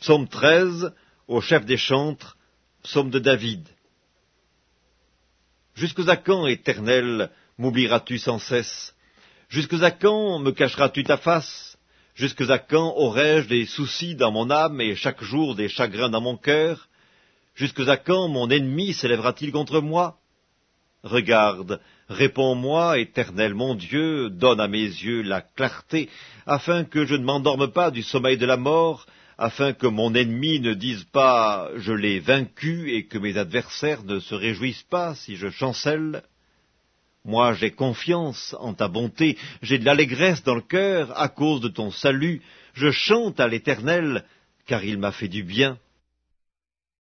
Psaume 13, au chef des chantres, psaume de David. À quand, Éternel, m'oublieras-tu sans cesse? Jusque à quand me cacheras-tu ta face? Jusque à quand aurai-je des soucis dans mon âme et chaque jour des chagrins dans mon cœur? À quand mon ennemi s'élèvera-t-il contre moi? Regarde, réponds-moi, Éternel mon Dieu, donne à mes yeux la clarté, afin que je ne m'endorme pas du sommeil de la mort, afin que mon ennemi ne dise pas je l'ai vaincu et que mes adversaires ne se réjouissent pas si je chancelle. Moi j'ai confiance en ta bonté, j'ai de l'allégresse dans le cœur à cause de ton salut, je chante à l'Éternel, car il m'a fait du bien.